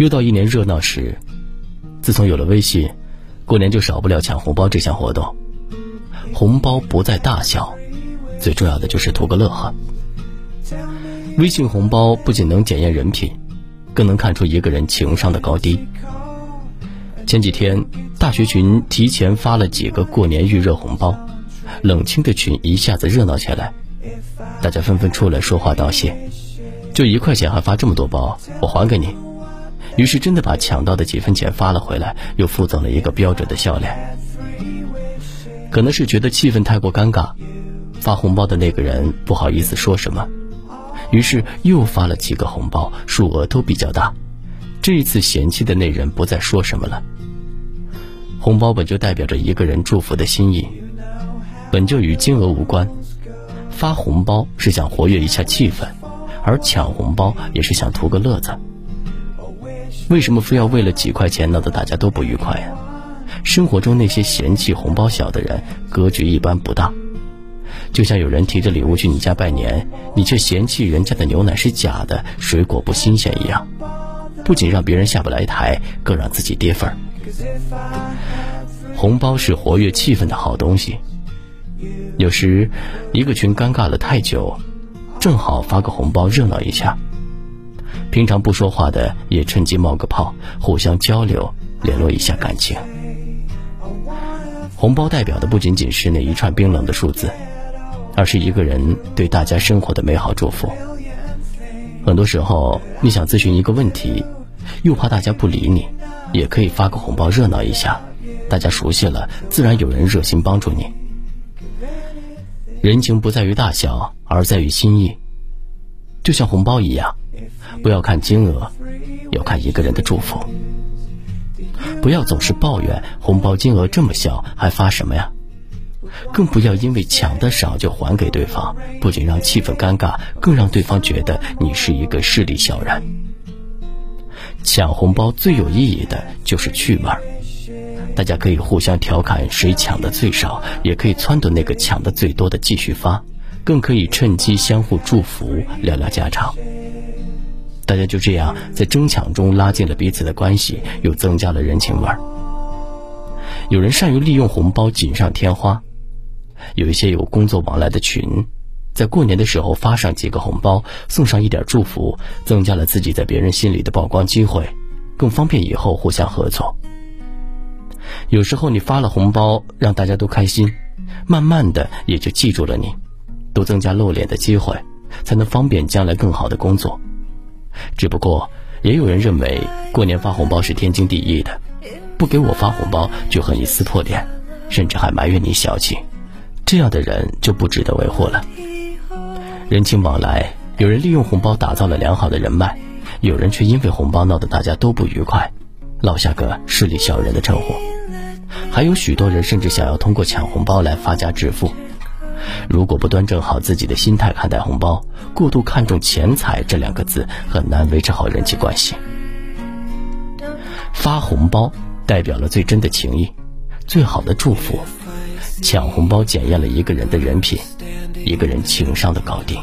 又到一年热闹时，自从有了微信，过年就少不了抢红包这项活动。红包不在大小，最重要的就是图个乐呵。微信红包不仅能检验人品，更能看出一个人情商的高低。前几天，大学群提前发了几个过年预热红包，冷清的群一下子热闹起来，大家纷纷出来说话道谢。就一块钱还发这么多包，我还给你。于是真的把抢到的几分钱发了回来，又附赠了一个标准的笑脸。可能是觉得气氛太过尴尬，发红包的那个人不好意思说什么，于是又发了几个红包，数额都比较大。这一次嫌弃的那人不再说什么了。红包本就代表着一个人祝福的心意，本就与金额无关。发红包是想活跃一下气氛，而抢红包也是想图个乐子。为什么非要为了几块钱闹得大家都不愉快呀？生活中那些嫌弃红包小的人，格局一般不大。就像有人提着礼物去你家拜年，你却嫌弃人家的牛奶是假的，水果不新鲜一样，不仅让别人下不来台，更让自己跌份儿。红包是活跃气氛的好东西，有时一个群尴尬了太久，正好发个红包热闹一下。平常不说话的也趁机冒个泡，互相交流，联络一下感情。红包代表的不仅仅是那一串冰冷的数字，而是一个人对大家生活的美好祝福。很多时候，你想咨询一个问题，又怕大家不理你，也可以发个红包热闹一下，大家熟悉了，自然有人热心帮助你。人情不在于大小，而在于心意。就像红包一样，不要看金额，要看一个人的祝福。不要总是抱怨红包金额这么小还发什么呀？更不要因为抢的少就还给对方，不仅让气氛尴尬，更让对方觉得你是一个势利小人。抢红包最有意义的就是趣味儿，大家可以互相调侃谁抢的最少，也可以撺掇那个抢的最多的继续发，更可以趁机相互祝福，聊聊家常。大家就这样在争抢中拉近了彼此的关系，又增加了人情味儿。有人善于利用红包锦上添花，有一些有工作往来的群，在过年的时候发上几个红包，送上一点祝福，增加了自己在别人心里的曝光机会，更方便以后互相合作。有时候你发了红包，让大家都开心，慢慢的也就记住了你，多增加露脸的机会，才能方便将来更好的工作。只不过，也有人认为过年发红包是天经地义的，不给我发红包就和你撕破脸，甚至还埋怨你小气，这样的人就不值得维护了。人情往来，有人利用红包打造了良好的人脉，有人却因为红包闹得大家都不愉快，落下个势利小人的称呼。还有许多人甚至想要通过抢红包来发家致富。如果不端正好自己的心态看待红包，过度看重钱财这两个字，很难维持好人际关系。发红包代表了最真的情谊，最好的祝福；抢红包检验了一个人的人品，一个人情商的高低。